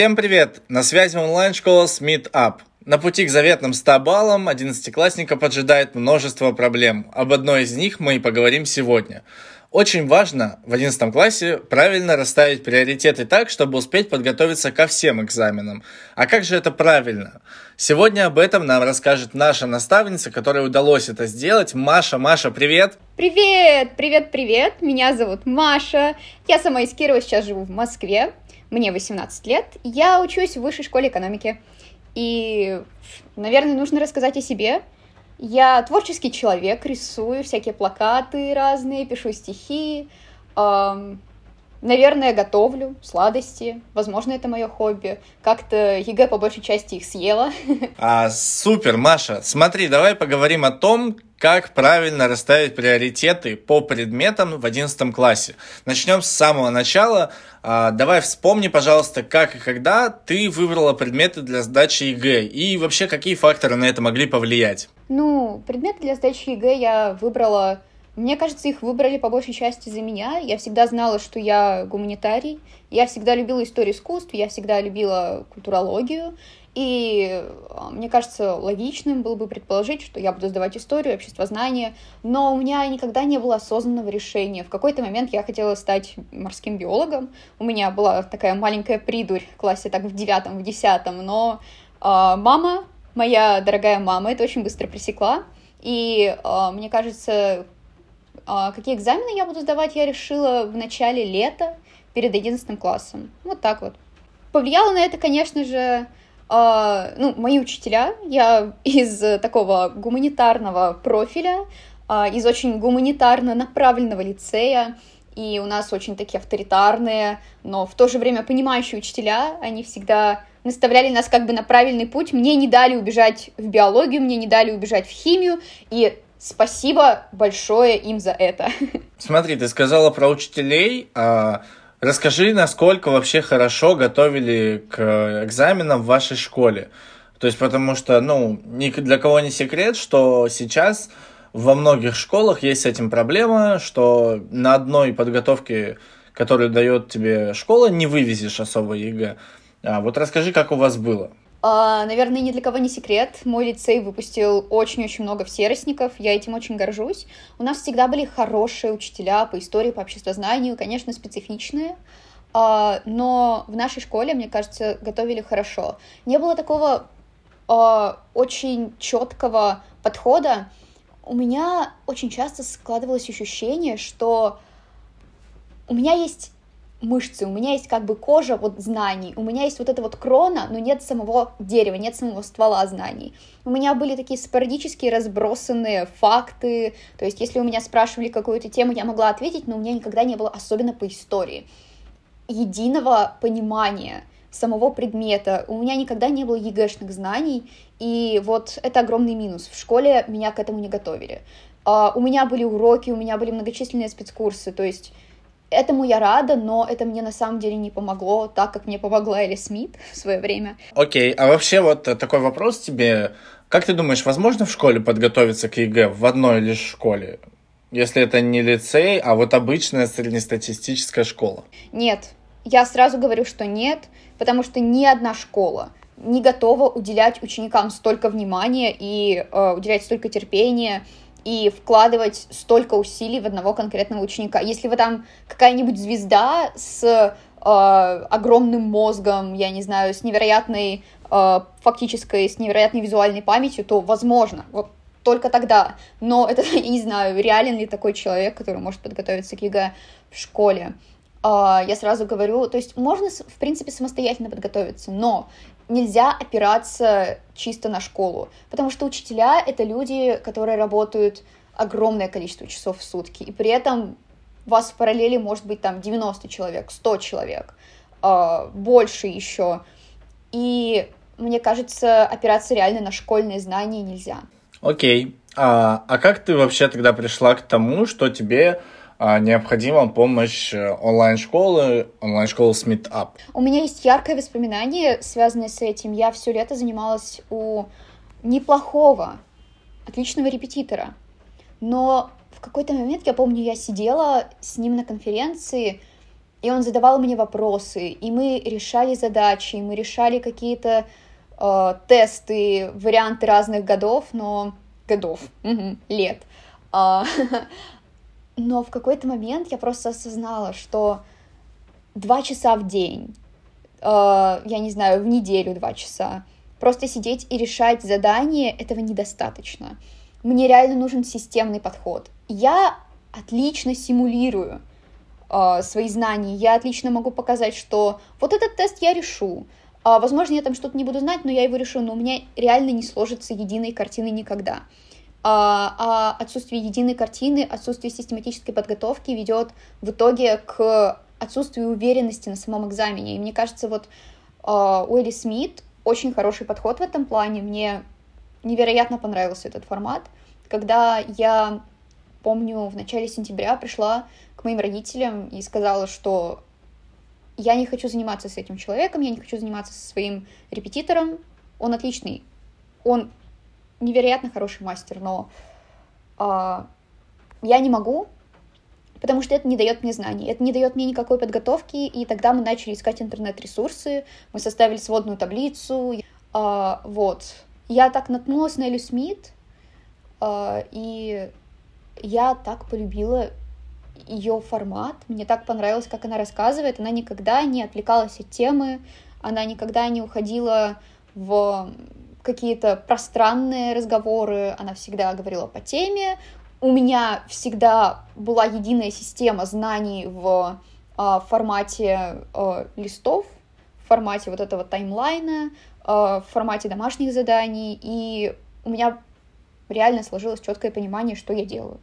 Всем привет! На связи онлайн-школа Smith Up. На пути к заветным 100 баллам 11-классника поджидает множество проблем. Об одной из них мы и поговорим сегодня. Очень важно в 11 классе правильно расставить приоритеты так, чтобы успеть подготовиться ко всем экзаменам. А как же это правильно? Сегодня об этом нам расскажет наша наставница, которой удалось это сделать. Маша, Маша, привет! Привет, привет, привет! Меня зовут Маша. Я сама из Кирова, сейчас живу в Москве мне 18 лет, я учусь в высшей школе экономики. И, наверное, нужно рассказать о себе. Я творческий человек, рисую всякие плакаты разные, пишу стихи, эм, наверное, готовлю сладости. Возможно, это мое хобби. Как-то ЕГЭ по большей части их съела. А, супер, Маша. Смотри, давай поговорим о том, как правильно расставить приоритеты по предметам в 11 классе. Начнем с самого начала. А, давай вспомни, пожалуйста, как и когда ты выбрала предметы для сдачи ЕГЭ и вообще какие факторы на это могли повлиять. Ну, предметы для сдачи ЕГЭ я выбрала мне кажется, их выбрали по большей части за меня. Я всегда знала, что я гуманитарий. Я всегда любила историю искусств, я всегда любила культурологию. И а, мне кажется, логичным было бы предположить, что я буду сдавать историю, обществознание, но у меня никогда не было осознанного решения. В какой-то момент я хотела стать морским биологом. У меня была такая маленькая придурь в классе, так в девятом, в десятом, но э, мама, моя дорогая мама, это очень быстро пресекла. И э, мне кажется, какие экзамены я буду сдавать, я решила в начале лета перед одиннадцатым классом. Вот так вот. Повлияло на это, конечно же, Uh, ну, мои учителя, я из такого гуманитарного профиля, uh, из очень гуманитарно направленного лицея, и у нас очень такие авторитарные, но в то же время понимающие учителя, они всегда наставляли нас как бы на правильный путь, мне не дали убежать в биологию, мне не дали убежать в химию, и спасибо большое им за это. Смотри, ты сказала про учителей, а Расскажи, насколько вообще хорошо готовили к экзаменам в вашей школе. То есть, потому что, ну, ни для кого не секрет, что сейчас во многих школах есть с этим проблема, что на одной подготовке, которую дает тебе школа, не вывезешь особо ЕГЭ. А вот расскажи, как у вас было. Э, наверное, ни для кого не секрет. Мой лицей выпустил очень-очень много всеросников. Я этим очень горжусь. У нас всегда были хорошие учителя по истории, по обществознанию, конечно, специфичные. Uh, но в нашей школе, мне кажется, готовили хорошо. Не было такого uh, очень четкого подхода. У меня очень часто складывалось ощущение, что у меня есть мышцы, у меня есть как бы кожа вот знаний, у меня есть вот эта вот крона, но нет самого дерева, нет самого ствола знаний. У меня были такие спорадические разбросанные факты, то есть если у меня спрашивали какую-то тему, я могла ответить, но у меня никогда не было, особенно по истории, единого понимания самого предмета. У меня никогда не было ЕГЭшных знаний, и вот это огромный минус. В школе меня к этому не готовили. Э, у меня были уроки, у меня были многочисленные спецкурсы, то есть Этому я рада, но это мне на самом деле не помогло, так как мне помогла Элли Смит в свое время. Окей, окей. а вообще вот такой вопрос тебе. Как ты думаешь, возможно в школе подготовиться к ЕГЭ в одной лишь школе? Если это не лицей, а вот обычная среднестатистическая школа? Нет, я сразу говорю, что нет, потому что ни одна школа не готова уделять ученикам столько внимания и э, уделять столько терпения и вкладывать столько усилий в одного конкретного ученика. Если вы там какая-нибудь звезда с э, огромным мозгом, я не знаю, с невероятной э, фактической, с невероятной визуальной памятью, то возможно, вот только тогда. Но это, я не знаю, реален ли такой человек, который может подготовиться к ЕГЭ в школе. Э, я сразу говорю, то есть можно, в принципе, самостоятельно подготовиться, но нельзя опираться чисто на школу, потому что учителя — это люди, которые работают огромное количество часов в сутки, и при этом у вас в параллели может быть там 90 человек, 100 человек, э, больше еще. И мне кажется, опираться реально на школьные знания нельзя. Окей. А, а как ты вообще тогда пришла к тому, что тебе а, необходима помощь э, онлайн-школы, онлайн-школы Smith Up. У меня есть яркое воспоминание, связанное с этим. Я все лето занималась у неплохого, отличного репетитора. Но в какой-то момент, я помню, я сидела с ним на конференции, и он задавал мне вопросы, и мы решали задачи, и мы решали какие-то э, тесты, варианты разных годов, но годов, угу, лет. Но в какой-то момент я просто осознала, что два часа в день, э, я не знаю, в неделю два часа, просто сидеть и решать задание, этого недостаточно. Мне реально нужен системный подход. Я отлично симулирую э, свои знания, я отлично могу показать, что вот этот тест я решу. Э, возможно, я там что-то не буду знать, но я его решу, но у меня реально не сложится единой картины никогда. А, а отсутствие единой картины, отсутствие систематической подготовки ведет в итоге к отсутствию уверенности на самом экзамене. И мне кажется, вот э, Уэлли Смит очень хороший подход в этом плане. Мне невероятно понравился этот формат. Когда я помню, в начале сентября пришла к моим родителям и сказала, что я не хочу заниматься с этим человеком, я не хочу заниматься со своим репетитором. Он отличный, он невероятно хороший мастер, но а, я не могу, потому что это не дает мне знаний, это не дает мне никакой подготовки, и тогда мы начали искать интернет-ресурсы, мы составили сводную таблицу, а, вот. Я так наткнулась на Элю Смит, а, и я так полюбила ее формат, мне так понравилось, как она рассказывает, она никогда не отвлекалась от темы, она никогда не уходила в какие-то пространные разговоры, она всегда говорила по теме. У меня всегда была единая система знаний в э, формате э, листов, в формате вот этого таймлайна, э, в формате домашних заданий, и у меня реально сложилось четкое понимание, что я делаю.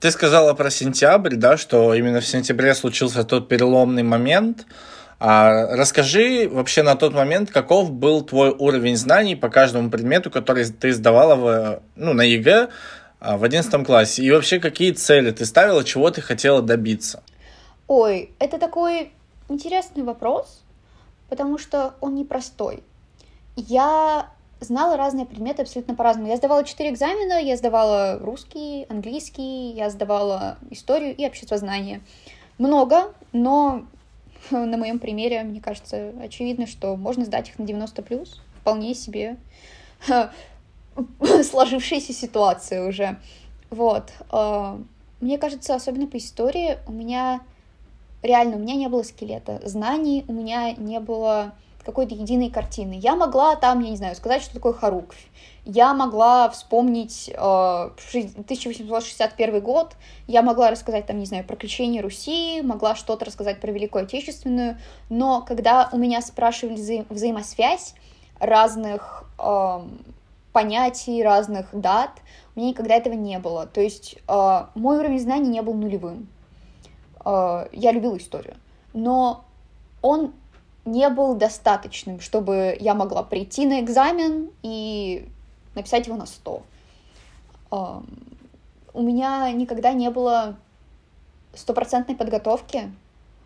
Ты сказала про сентябрь, да, что именно в сентябре случился тот переломный момент. А расскажи вообще на тот момент, каков был твой уровень знаний по каждому предмету, который ты сдавала в, ну, на ЕГЭ а, в одиннадцатом классе, и вообще какие цели ты ставила, чего ты хотела добиться? Ой, это такой интересный вопрос, потому что он непростой. Я знала разные предметы абсолютно по-разному. Я сдавала четыре экзамена, я сдавала русский, английский, я сдавала историю и обществознание. Много, но на моем примере, мне кажется, очевидно, что можно сдать их на 90 плюс. Вполне себе сложившаяся ситуация уже. Вот. А, мне кажется, особенно по истории, у меня реально, у меня не было скелета знаний, у меня не было какой-то единой картины. Я могла там, я не знаю, сказать, что такое Харуквь. Я могла вспомнить э, 1861 год, я могла рассказать там, не знаю, про крещение Руси, могла что-то рассказать про Великую Отечественную, но когда у меня спрашивали вза взаимосвязь разных э, понятий, разных дат, у меня никогда этого не было. То есть э, мой уровень знаний не был нулевым. Э, я любила историю, но он не был достаточным, чтобы я могла прийти на экзамен и написать его на 100. У меня никогда не было стопроцентной подготовки.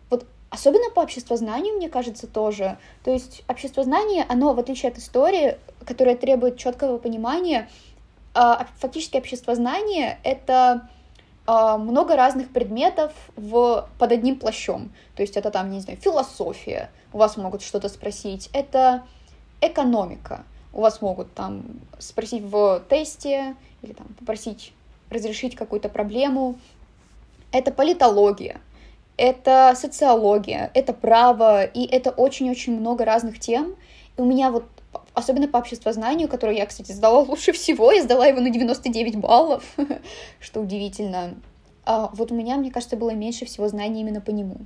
Вот особенно по обществознанию, мне кажется, тоже. То есть обществознание, оно, в отличие от истории, которая требует четкого понимания, а, фактически обществознание — это много разных предметов в, под одним плащом. То есть это там, не знаю, философия, у вас могут что-то спросить, это экономика, у вас могут там спросить в тесте или там попросить разрешить какую-то проблему, это политология, это социология, это право, и это очень-очень много разных тем. И у меня вот, особенно по обществознанию, которое я, кстати, сдала лучше всего, я сдала его на 99 баллов, что удивительно. А вот у меня, мне кажется, было меньше всего знаний именно по нему.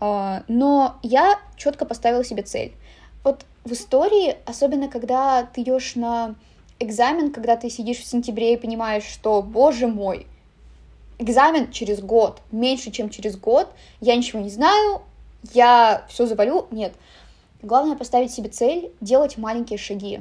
А, но я четко поставила себе цель. Вот в истории, особенно когда ты идешь на экзамен, когда ты сидишь в сентябре и понимаешь, что, боже мой, экзамен через год, меньше, чем через год, я ничего не знаю, я все завалю. Нет. Главное поставить себе цель, делать маленькие шаги.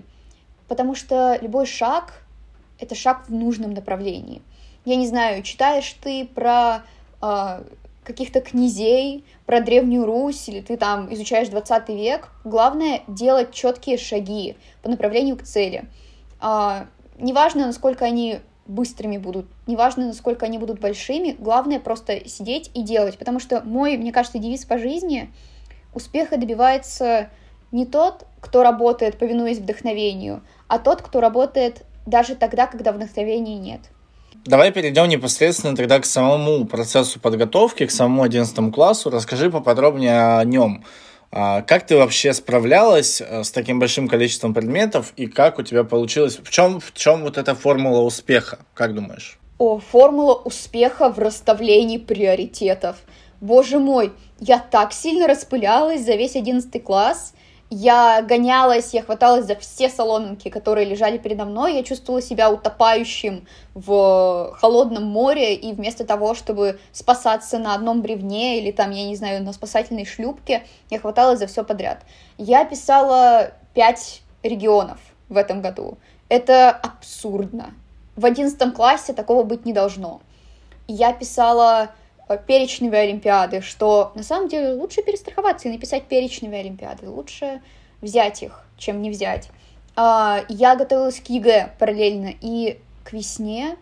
Потому что любой шаг — это шаг в нужном направлении. Я не знаю, читаешь ты про э, каких-то князей, про Древнюю Русь, или ты там изучаешь 20 век, главное делать четкие шаги по направлению к цели. А, неважно, насколько они быстрыми будут, неважно, насколько они будут большими, главное просто сидеть и делать, потому что мой, мне кажется, девиз по жизни — успеха добивается не тот, кто работает, повинуясь вдохновению, а тот, кто работает даже тогда, когда вдохновения нет. Давай перейдем непосредственно тогда к самому процессу подготовки, к самому 11 классу. Расскажи поподробнее о нем. А, как ты вообще справлялась э, с таким большим количеством предметов и как у тебя получилось? В чем, в чем вот эта формула успеха? Как думаешь? О, формула успеха в расставлении приоритетов. Боже мой, я так сильно распылялась за весь одиннадцатый класс, я гонялась, я хваталась за все соломинки, которые лежали передо мной, я чувствовала себя утопающим в холодном море, и вместо того, чтобы спасаться на одном бревне или там, я не знаю, на спасательной шлюпке, я хваталась за все подряд. Я писала пять регионов в этом году. Это абсурдно. В одиннадцатом классе такого быть не должно. Я писала перечневые олимпиады, что на самом деле лучше перестраховаться и написать перечневые олимпиады, лучше взять их, чем не взять. А, я готовилась к ЕГЭ параллельно, и к весне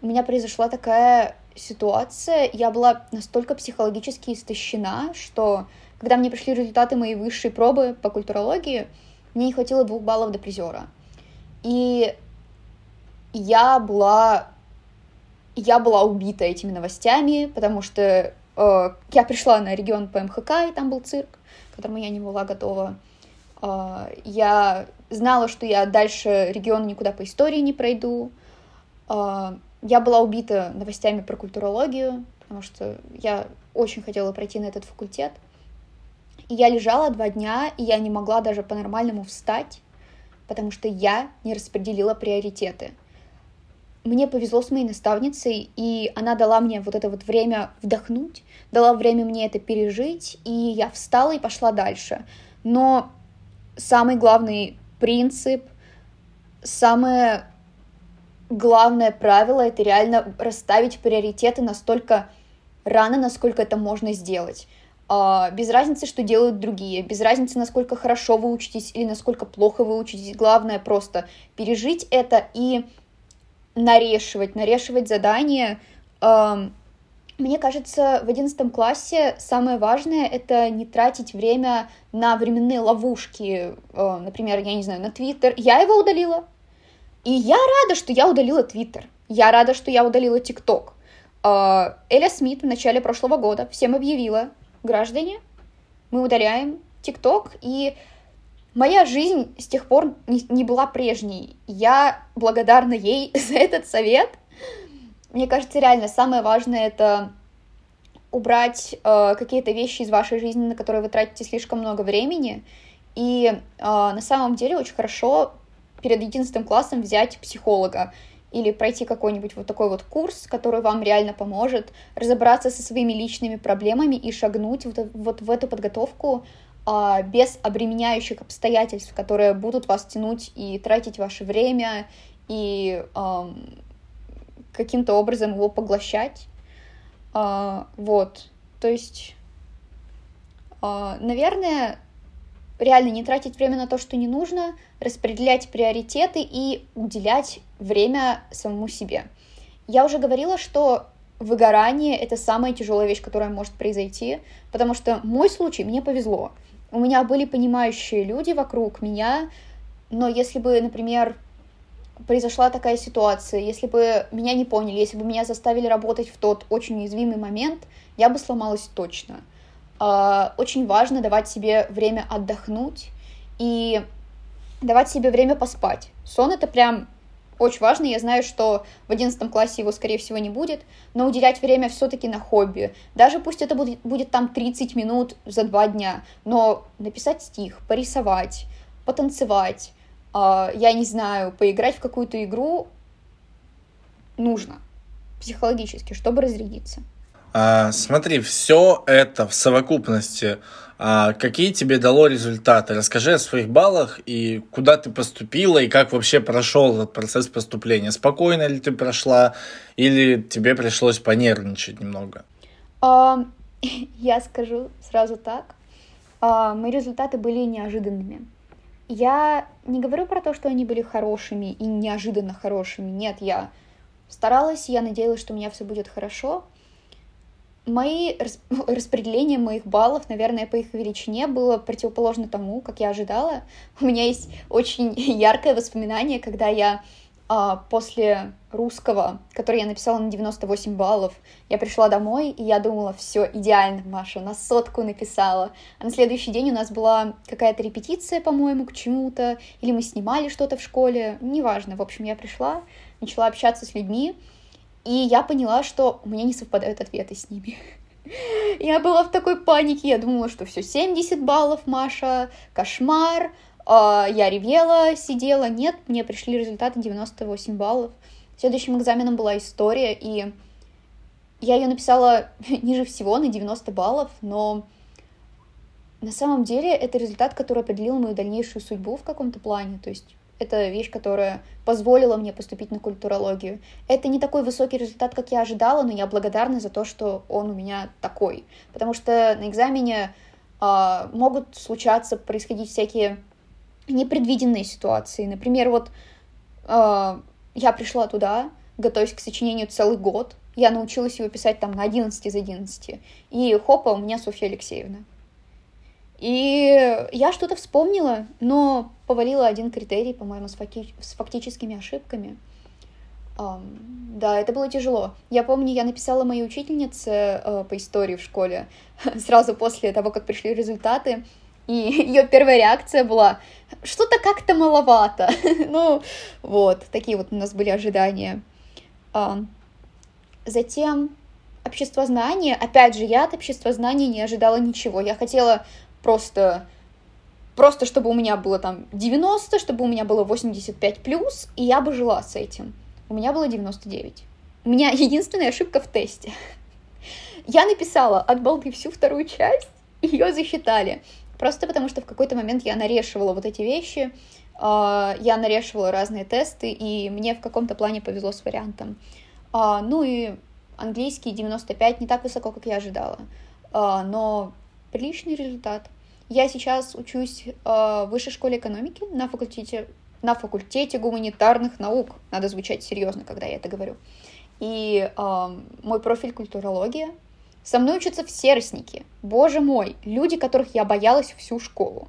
у меня произошла такая ситуация, я была настолько психологически истощена, что когда мне пришли результаты моей высшей пробы по культурологии, мне не хватило двух баллов до призера. И я была я была убита этими новостями, потому что э, я пришла на регион по МХК, и там был цирк, к которому я не была готова. Э, я знала, что я дальше регион никуда по истории не пройду. Э, я была убита новостями про культурологию, потому что я очень хотела пройти на этот факультет. И я лежала два дня, и я не могла даже по-нормальному встать, потому что я не распределила приоритеты — мне повезло с моей наставницей, и она дала мне вот это вот время вдохнуть, дала время мне это пережить, и я встала и пошла дальше. Но самый главный принцип, самое главное правило — это реально расставить приоритеты настолько рано, насколько это можно сделать. А, без разницы, что делают другие, без разницы, насколько хорошо вы учитесь или насколько плохо вы учитесь. Главное просто пережить это и нарешивать, нарешивать задания. Мне кажется, в одиннадцатом классе самое важное — это не тратить время на временные ловушки. Например, я не знаю, на Твиттер. Я его удалила. И я рада, что я удалила Твиттер. Я рада, что я удалила ТикТок. Эля Смит в начале прошлого года всем объявила, граждане, мы удаляем ТикТок, и Моя жизнь с тех пор не, не была прежней. Я благодарна ей за этот совет. Мне кажется, реально самое важное это убрать э, какие-то вещи из вашей жизни, на которые вы тратите слишком много времени. И э, на самом деле очень хорошо перед единственным классом взять психолога или пройти какой-нибудь вот такой вот курс, который вам реально поможет разобраться со своими личными проблемами и шагнуть вот, вот в эту подготовку без обременяющих обстоятельств, которые будут вас тянуть и тратить ваше время, и каким-то образом его поглощать. А, вот, то есть, а, наверное, реально не тратить время на то, что не нужно, распределять приоритеты и уделять время самому себе. Я уже говорила, что выгорание — это самая тяжелая вещь, которая может произойти, потому что мой случай, мне повезло — у меня были понимающие люди вокруг меня, но если бы, например, произошла такая ситуация, если бы меня не поняли, если бы меня заставили работать в тот очень уязвимый момент, я бы сломалась точно. А, очень важно давать себе время отдохнуть и давать себе время поспать. Сон это прям очень важно. Я знаю, что в одиннадцатом классе его, скорее всего, не будет, но уделять время все-таки на хобби. Даже пусть это будет, будет там 30 минут за два дня, но написать стих, порисовать, потанцевать, э, я не знаю, поиграть в какую-то игру нужно психологически, чтобы разрядиться. А, смотри, все это в совокупности а какие тебе дало результаты? Расскажи о своих баллах и куда ты поступила, и как вообще прошел этот процесс поступления. Спокойно ли ты прошла, или тебе пришлось понервничать немного? Uh, я скажу сразу так. Uh, мои результаты были неожиданными. Я не говорю про то, что они были хорошими и неожиданно хорошими. Нет, я старалась, я надеялась, что у меня все будет хорошо. Мои распределение моих баллов, наверное, по их величине было противоположно тому, как я ожидала. У меня есть очень яркое воспоминание, когда я а, после русского, который я написала на 98 баллов, я пришла домой, и я думала, все идеально, Маша, на сотку написала. А на следующий день у нас была какая-то репетиция, по-моему, к чему-то, или мы снимали что-то в школе, неважно. В общем, я пришла, начала общаться с людьми, и я поняла, что у меня не совпадают ответы с ними. Я была в такой панике, я думала, что все 70 баллов, Маша, кошмар, а, я ревела, сидела, нет, мне пришли результаты 98 баллов. Следующим экзаменом была история, и я ее написала ниже всего, на 90 баллов, но на самом деле это результат, который определил мою дальнейшую судьбу в каком-то плане. То есть это вещь, которая позволила мне поступить на культурологию. Это не такой высокий результат, как я ожидала, но я благодарна за то, что он у меня такой. Потому что на экзамене э, могут случаться, происходить всякие непредвиденные ситуации. Например, вот э, я пришла туда, готовясь к сочинению целый год. Я научилась его писать там на 11 из 11. И хопа, у меня Софья Алексеевна. И я что-то вспомнила, но повалила один критерий, по-моему, с, факти- с фактическими ошибками. Um, да, это было тяжело. Я помню, я написала моей учительнице uh, по истории в школе сразу после того, как пришли результаты, и ее первая реакция была что-то как-то маловато. ну, вот, такие вот у нас были ожидания. Um, затем обществознание. Опять же, я от обществознания не ожидала ничего. Я хотела просто просто чтобы у меня было там 90, чтобы у меня было 85 плюс, и я бы жила с этим. У меня было 99. У меня единственная ошибка в тесте. Я написала от балды всю вторую часть, ее засчитали. Просто потому, что в какой-то момент я нарешивала вот эти вещи, а, я нарешивала разные тесты, и мне в каком-то плане повезло с вариантом. А, ну и английский 95 не так высоко, как я ожидала, а, но приличный результат. Я сейчас учусь э, в высшей школе экономики на факультете, на факультете гуманитарных наук. Надо звучать серьезно, когда я это говорю. И э, мой профиль культурология. Со мной учатся все ростники. Боже мой, люди, которых я боялась всю школу.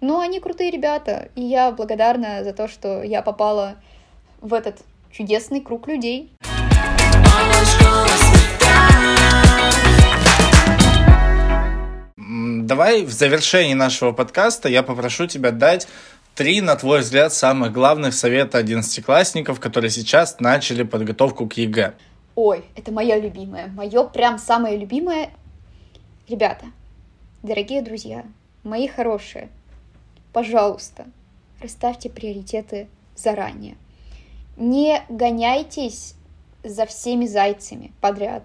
Но они крутые ребята, и я благодарна за то, что я попала в этот чудесный круг людей. Давай в завершении нашего подкаста я попрошу тебя дать три, на твой взгляд, самых главных совета одиннадцатиклассникам, которые сейчас начали подготовку к ЕГЭ. Ой, это мое любимое, мое прям самое любимое. Ребята, дорогие друзья, мои хорошие, пожалуйста, расставьте приоритеты заранее. Не гоняйтесь за всеми зайцами подряд.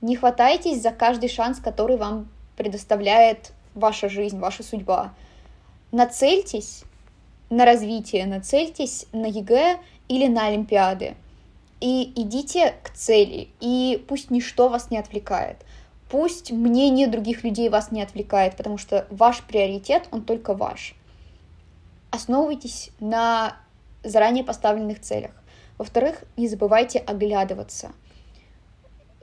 Не хватайтесь за каждый шанс, который вам предоставляет ваша жизнь, ваша судьба. Нацельтесь на развитие, нацельтесь на ЕГЭ или на Олимпиады. И идите к цели, и пусть ничто вас не отвлекает. Пусть мнение других людей вас не отвлекает, потому что ваш приоритет, он только ваш. Основывайтесь на заранее поставленных целях. Во-вторых, не забывайте оглядываться.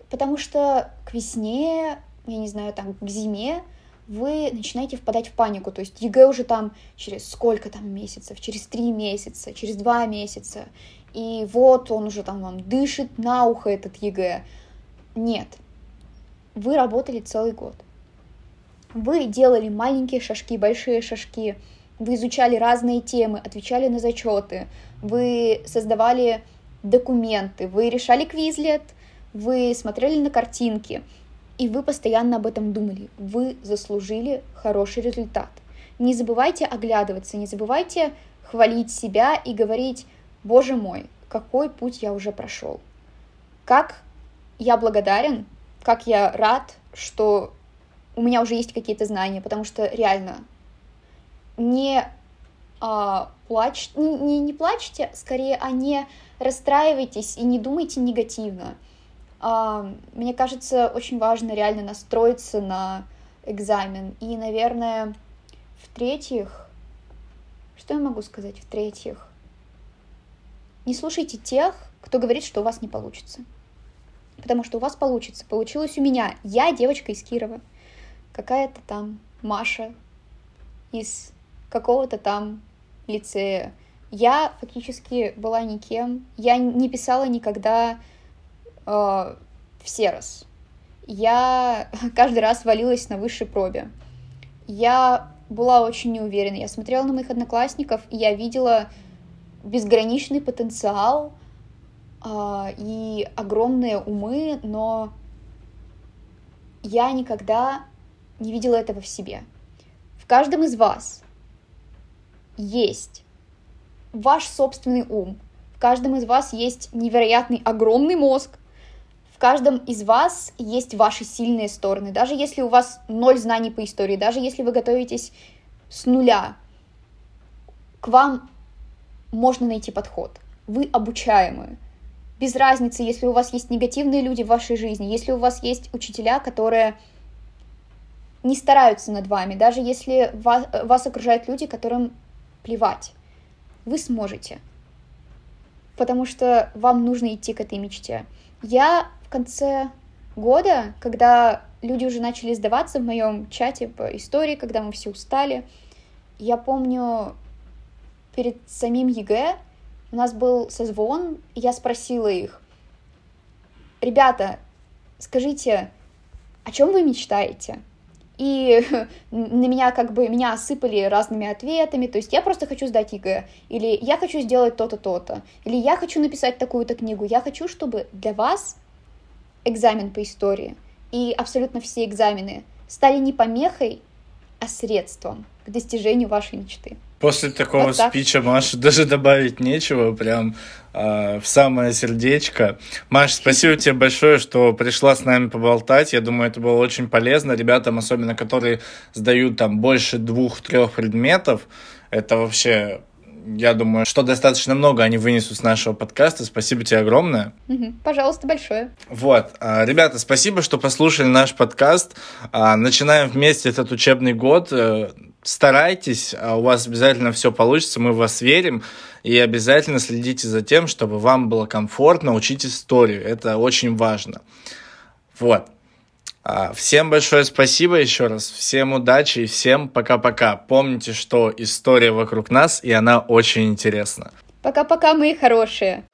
Потому что к весне я не знаю, там, к зиме, вы начинаете впадать в панику. То есть ЕГЭ уже там через сколько там месяцев, через три месяца, через два месяца. И вот он уже там вам дышит на ухо этот ЕГЭ. Нет. Вы работали целый год. Вы делали маленькие шажки, большие шажки. Вы изучали разные темы, отвечали на зачеты. Вы создавали документы, вы решали квизлет, вы смотрели на картинки — и вы постоянно об этом думали. Вы заслужили хороший результат. Не забывайте оглядываться, не забывайте хвалить себя и говорить, боже мой, какой путь я уже прошел. Как я благодарен, как я рад, что у меня уже есть какие-то знания, потому что реально не а, плачь, не, не, не плачьте, скорее, а не расстраивайтесь и не думайте негативно. А, мне кажется, очень важно реально настроиться на экзамен. И, наверное, в-третьих, что я могу сказать в-третьих? Не слушайте тех, кто говорит, что у вас не получится. Потому что у вас получится. Получилось у меня. Я девочка из Кирова. Какая-то там Маша из какого-то там лицея. Я фактически была никем. Я не писала никогда э, в Серос. Я каждый раз валилась на высшей пробе. Я была очень неуверена. Я смотрела на моих одноклассников, и я видела безграничный потенциал э, и огромные умы, но я никогда не видела этого в себе. В каждом из вас есть ваш собственный ум. В каждом из вас есть невероятный огромный мозг. В каждом из вас есть ваши сильные стороны. Даже если у вас ноль знаний по истории, даже если вы готовитесь с нуля, к вам можно найти подход. Вы обучаемые. Без разницы, если у вас есть негативные люди в вашей жизни, если у вас есть учителя, которые не стараются над вами, даже если вас, вас окружают люди, которым плевать, вы сможете. Потому что вам нужно идти к этой мечте. Я в конце года, когда люди уже начали сдаваться в моем чате по истории, когда мы все устали, я помню, перед самим ЕГЭ у нас был созвон, и я спросила их, ребята, скажите, о чем вы мечтаете? И на меня как бы меня осыпали разными ответами, то есть я просто хочу сдать ЕГЭ, или я хочу сделать то-то, то-то, или я хочу написать такую-то книгу, я хочу, чтобы для вас экзамен по истории и абсолютно все экзамены стали не помехой, а средством к достижению вашей мечты. После такого вот так. спича Маша даже добавить нечего, прям э, в самое сердечко. Маш, спасибо тебе большое, что пришла с нами поболтать. Я думаю, это было очень полезно ребятам, особенно которые сдают там больше двух-трех предметов. Это вообще я думаю, что достаточно много они вынесут с нашего подкаста. Спасибо тебе огромное. Угу, пожалуйста, большое. Вот. А, ребята, спасибо, что послушали наш подкаст. А, начинаем вместе этот учебный год. Э, старайтесь, а у вас обязательно все получится, мы в вас верим. И обязательно следите за тем, чтобы вам было комфортно учить историю. Это очень важно. Вот. А, всем большое спасибо еще раз, всем удачи и всем пока-пока. Помните, что история вокруг нас, и она очень интересна. Пока-пока, мои хорошие.